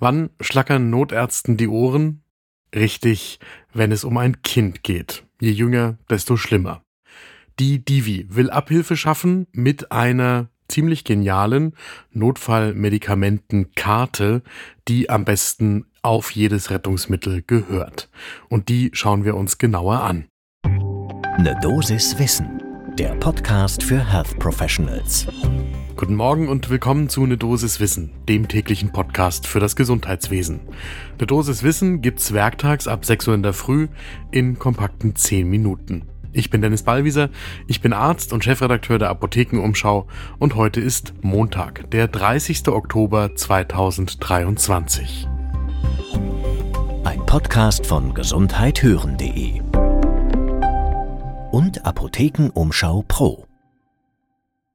Wann schlackern Notärzten die Ohren? Richtig, wenn es um ein Kind geht. Je jünger, desto schlimmer. Die Divi will Abhilfe schaffen mit einer ziemlich genialen Notfallmedikamentenkarte, die am besten auf jedes Rettungsmittel gehört. Und die schauen wir uns genauer an. Ne Dosis Wissen, der Podcast für Health Professionals. Guten Morgen und willkommen zu Ne Dosis Wissen, dem täglichen Podcast für das Gesundheitswesen. Ne Dosis Wissen gibt's werktags ab 6 Uhr in der Früh in kompakten 10 Minuten. Ich bin Dennis Ballwieser, ich bin Arzt und Chefredakteur der Apothekenumschau und heute ist Montag, der 30. Oktober 2023. Ein Podcast von gesundheithören.de und Apothekenumschau Pro.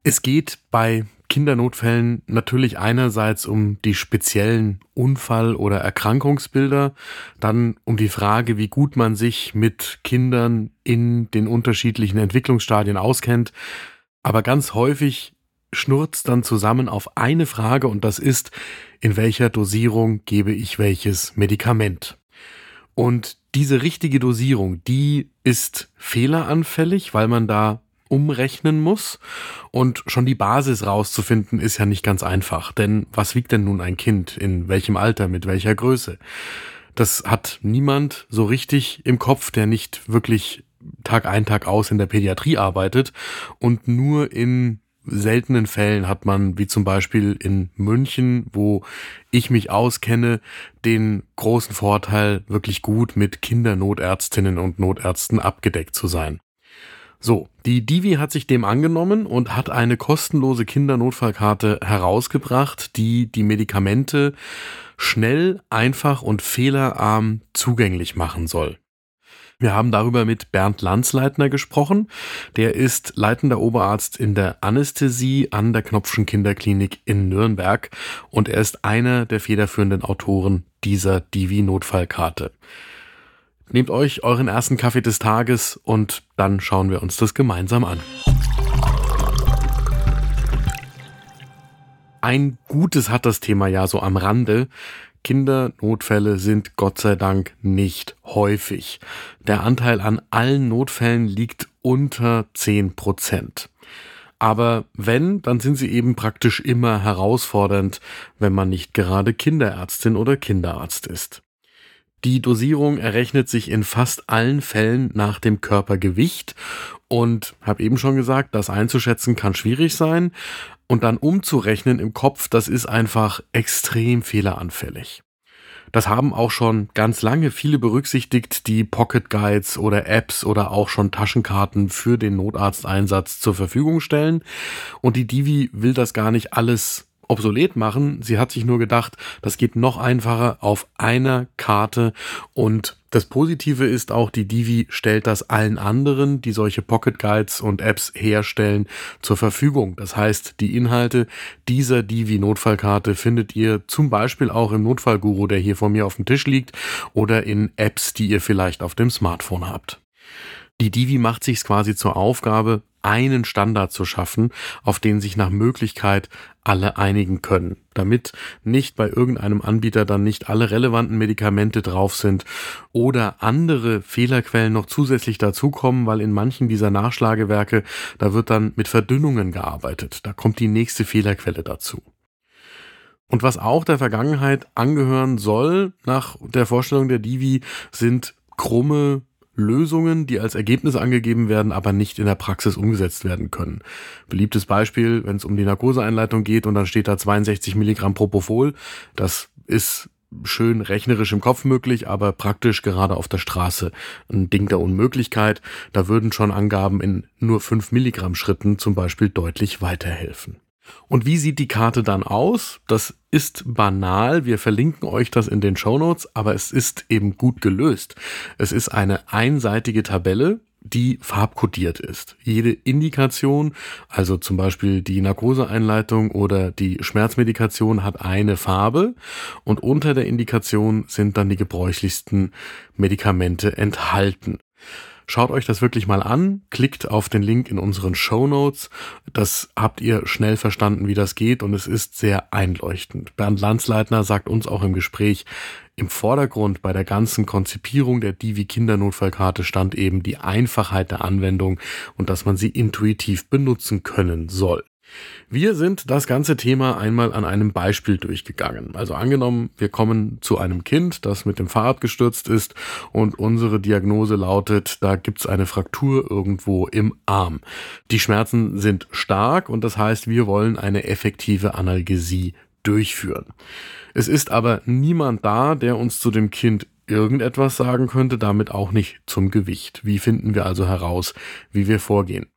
Es geht bei Kindernotfällen natürlich einerseits um die speziellen Unfall- oder Erkrankungsbilder, dann um die Frage, wie gut man sich mit Kindern in den unterschiedlichen Entwicklungsstadien auskennt. Aber ganz häufig schnurzt dann zusammen auf eine Frage und das ist, in welcher Dosierung gebe ich welches Medikament? Und diese richtige Dosierung, die ist fehleranfällig, weil man da umrechnen muss. Und schon die Basis rauszufinden ist ja nicht ganz einfach. Denn was wiegt denn nun ein Kind? In welchem Alter? Mit welcher Größe? Das hat niemand so richtig im Kopf, der nicht wirklich Tag ein, Tag aus in der Pädiatrie arbeitet und nur in seltenen Fällen hat man, wie zum Beispiel in München, wo ich mich auskenne, den großen Vorteil, wirklich gut mit Kindernotärztinnen und Notärzten abgedeckt zu sein. So, die Divi hat sich dem angenommen und hat eine kostenlose Kindernotfallkarte herausgebracht, die die Medikamente schnell, einfach und fehlerarm zugänglich machen soll. Wir haben darüber mit Bernd Landsleitner gesprochen. Der ist leitender Oberarzt in der Anästhesie an der Knopfschen Kinderklinik in Nürnberg und er ist einer der federführenden Autoren dieser Divi-Notfallkarte. Nehmt euch euren ersten Kaffee des Tages und dann schauen wir uns das gemeinsam an. Ein Gutes hat das Thema ja so am Rande. Kindernotfälle sind Gott sei Dank nicht häufig. Der Anteil an allen Notfällen liegt unter 10 Prozent. Aber wenn, dann sind sie eben praktisch immer herausfordernd, wenn man nicht gerade Kinderärztin oder Kinderarzt ist. Die Dosierung errechnet sich in fast allen Fällen nach dem Körpergewicht und habe eben schon gesagt, das einzuschätzen kann schwierig sein und dann umzurechnen im Kopf, das ist einfach extrem fehleranfällig. Das haben auch schon ganz lange viele berücksichtigt, die Pocket Guides oder Apps oder auch schon Taschenkarten für den Notarzteinsatz zur Verfügung stellen. Und die Divi will das gar nicht alles obsolet machen. Sie hat sich nur gedacht, das geht noch einfacher auf einer Karte und das Positive ist auch, die Divi stellt das allen anderen, die solche Pocket Guides und Apps herstellen, zur Verfügung. Das heißt, die Inhalte dieser Divi Notfallkarte findet ihr zum Beispiel auch im Notfallguru, der hier vor mir auf dem Tisch liegt, oder in Apps, die ihr vielleicht auf dem Smartphone habt. Die Divi macht sich quasi zur Aufgabe, einen Standard zu schaffen, auf den sich nach Möglichkeit alle einigen können, damit nicht bei irgendeinem Anbieter dann nicht alle relevanten Medikamente drauf sind oder andere Fehlerquellen noch zusätzlich dazukommen, weil in manchen dieser Nachschlagewerke, da wird dann mit Verdünnungen gearbeitet, da kommt die nächste Fehlerquelle dazu. Und was auch der Vergangenheit angehören soll, nach der Vorstellung der Divi, sind krumme Lösungen, die als Ergebnis angegeben werden, aber nicht in der Praxis umgesetzt werden können. Beliebtes Beispiel, wenn es um die Narkoseeinleitung geht und dann steht da 62 Milligramm Propofol, das ist schön rechnerisch im Kopf möglich, aber praktisch gerade auf der Straße ein Ding der Unmöglichkeit. Da würden schon Angaben in nur 5 Milligramm Schritten zum Beispiel deutlich weiterhelfen. Und wie sieht die Karte dann aus? Das ist banal. Wir verlinken euch das in den Show Notes, aber es ist eben gut gelöst. Es ist eine einseitige Tabelle, die farbkodiert ist. Jede Indikation, also zum Beispiel die Narkoseeinleitung oder die Schmerzmedikation hat eine Farbe und unter der Indikation sind dann die gebräuchlichsten Medikamente enthalten. Schaut euch das wirklich mal an, klickt auf den Link in unseren Show Notes. Das habt ihr schnell verstanden, wie das geht und es ist sehr einleuchtend. Bernd Landsleitner sagt uns auch im Gespräch, im Vordergrund bei der ganzen Konzipierung der Divi Kindernotfallkarte stand eben die Einfachheit der Anwendung und dass man sie intuitiv benutzen können soll. Wir sind das ganze Thema einmal an einem Beispiel durchgegangen. Also angenommen, wir kommen zu einem Kind, das mit dem Fahrrad gestürzt ist und unsere Diagnose lautet, da gibt's eine Fraktur irgendwo im Arm. Die Schmerzen sind stark und das heißt, wir wollen eine effektive Analgesie durchführen. Es ist aber niemand da, der uns zu dem Kind irgendetwas sagen könnte, damit auch nicht zum Gewicht. Wie finden wir also heraus, wie wir vorgehen?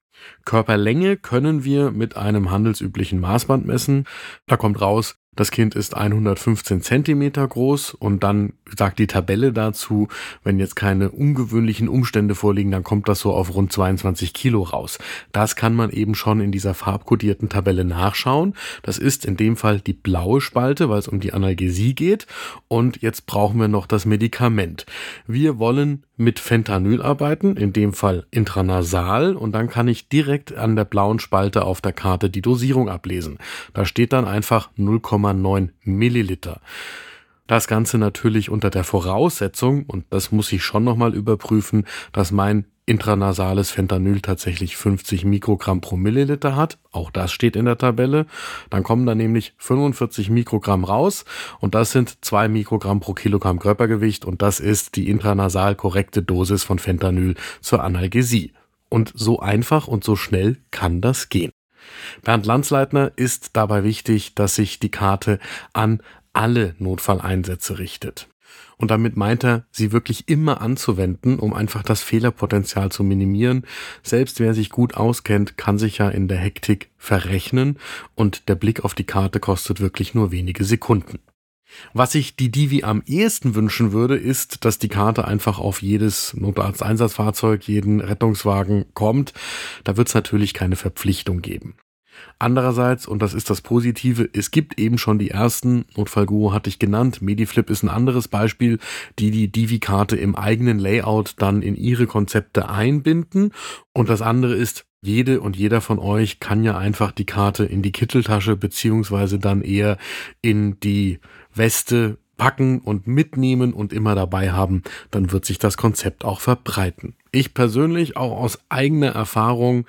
Körperlänge können wir mit einem handelsüblichen Maßband messen. Da kommt raus, das Kind ist 115 Zentimeter groß und dann sagt die Tabelle dazu, wenn jetzt keine ungewöhnlichen Umstände vorliegen, dann kommt das so auf rund 22 Kilo raus. Das kann man eben schon in dieser farbkodierten Tabelle nachschauen. Das ist in dem Fall die blaue Spalte, weil es um die Analgesie geht. Und jetzt brauchen wir noch das Medikament. Wir wollen mit Fentanyl arbeiten, in dem Fall intranasal, und dann kann ich direkt an der blauen Spalte auf der Karte die Dosierung ablesen. Da steht dann einfach 0,9 Milliliter. Das Ganze natürlich unter der Voraussetzung, und das muss ich schon nochmal überprüfen, dass mein intranasales Fentanyl tatsächlich 50 Mikrogramm pro Milliliter hat. Auch das steht in der Tabelle. Dann kommen da nämlich 45 Mikrogramm raus und das sind 2 Mikrogramm pro Kilogramm Körpergewicht und das ist die intranasal korrekte Dosis von Fentanyl zur Analgesie. Und so einfach und so schnell kann das gehen. Bernd Landsleitner ist dabei wichtig, dass sich die Karte an alle Notfalleinsätze richtet. Und damit meint er, sie wirklich immer anzuwenden, um einfach das Fehlerpotenzial zu minimieren. Selbst wer sich gut auskennt, kann sich ja in der Hektik verrechnen und der Blick auf die Karte kostet wirklich nur wenige Sekunden. Was ich die Divi am ehesten wünschen würde, ist, dass die Karte einfach auf jedes Notarzteinsatzfahrzeug, jeden Rettungswagen kommt. Da wird es natürlich keine Verpflichtung geben. Andererseits, und das ist das Positive, es gibt eben schon die ersten, Notfallguru hatte ich genannt, Mediflip ist ein anderes Beispiel, die die Divi-Karte im eigenen Layout dann in ihre Konzepte einbinden. Und das andere ist, jede und jeder von euch kann ja einfach die Karte in die Kitteltasche beziehungsweise dann eher in die Weste packen und mitnehmen und immer dabei haben, dann wird sich das Konzept auch verbreiten. Ich persönlich auch aus eigener Erfahrung,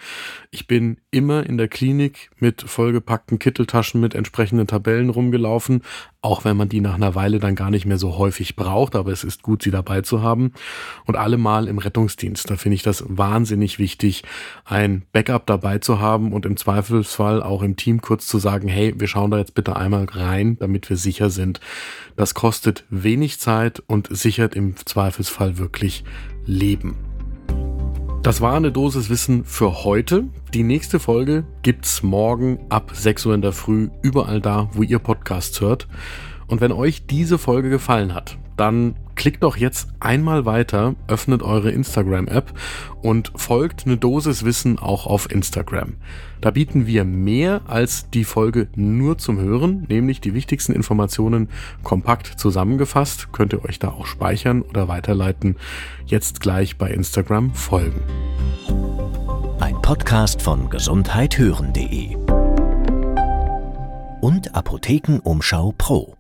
ich bin immer in der Klinik mit vollgepackten Kitteltaschen mit entsprechenden Tabellen rumgelaufen, auch wenn man die nach einer Weile dann gar nicht mehr so häufig braucht, aber es ist gut, sie dabei zu haben. Und allemal im Rettungsdienst, da finde ich das wahnsinnig wichtig, ein Backup dabei zu haben und im Zweifelsfall auch im Team kurz zu sagen, hey, wir schauen da jetzt bitte einmal rein, damit wir sicher sind. Das kostet wenig Zeit und sichert im Zweifelsfall wirklich Leben. Das war eine Dosis Wissen für heute. Die nächste Folge gibt's morgen ab 6 Uhr in der Früh überall da, wo ihr Podcasts hört. Und wenn euch diese Folge gefallen hat, dann klickt doch jetzt einmal weiter, öffnet eure Instagram-App und folgt eine Dosis Wissen auch auf Instagram. Da bieten wir mehr als die Folge nur zum Hören, nämlich die wichtigsten Informationen kompakt zusammengefasst. Könnt ihr euch da auch speichern oder weiterleiten. Jetzt gleich bei Instagram folgen. Ein Podcast von gesundheithören.de und Apothekenumschau Pro.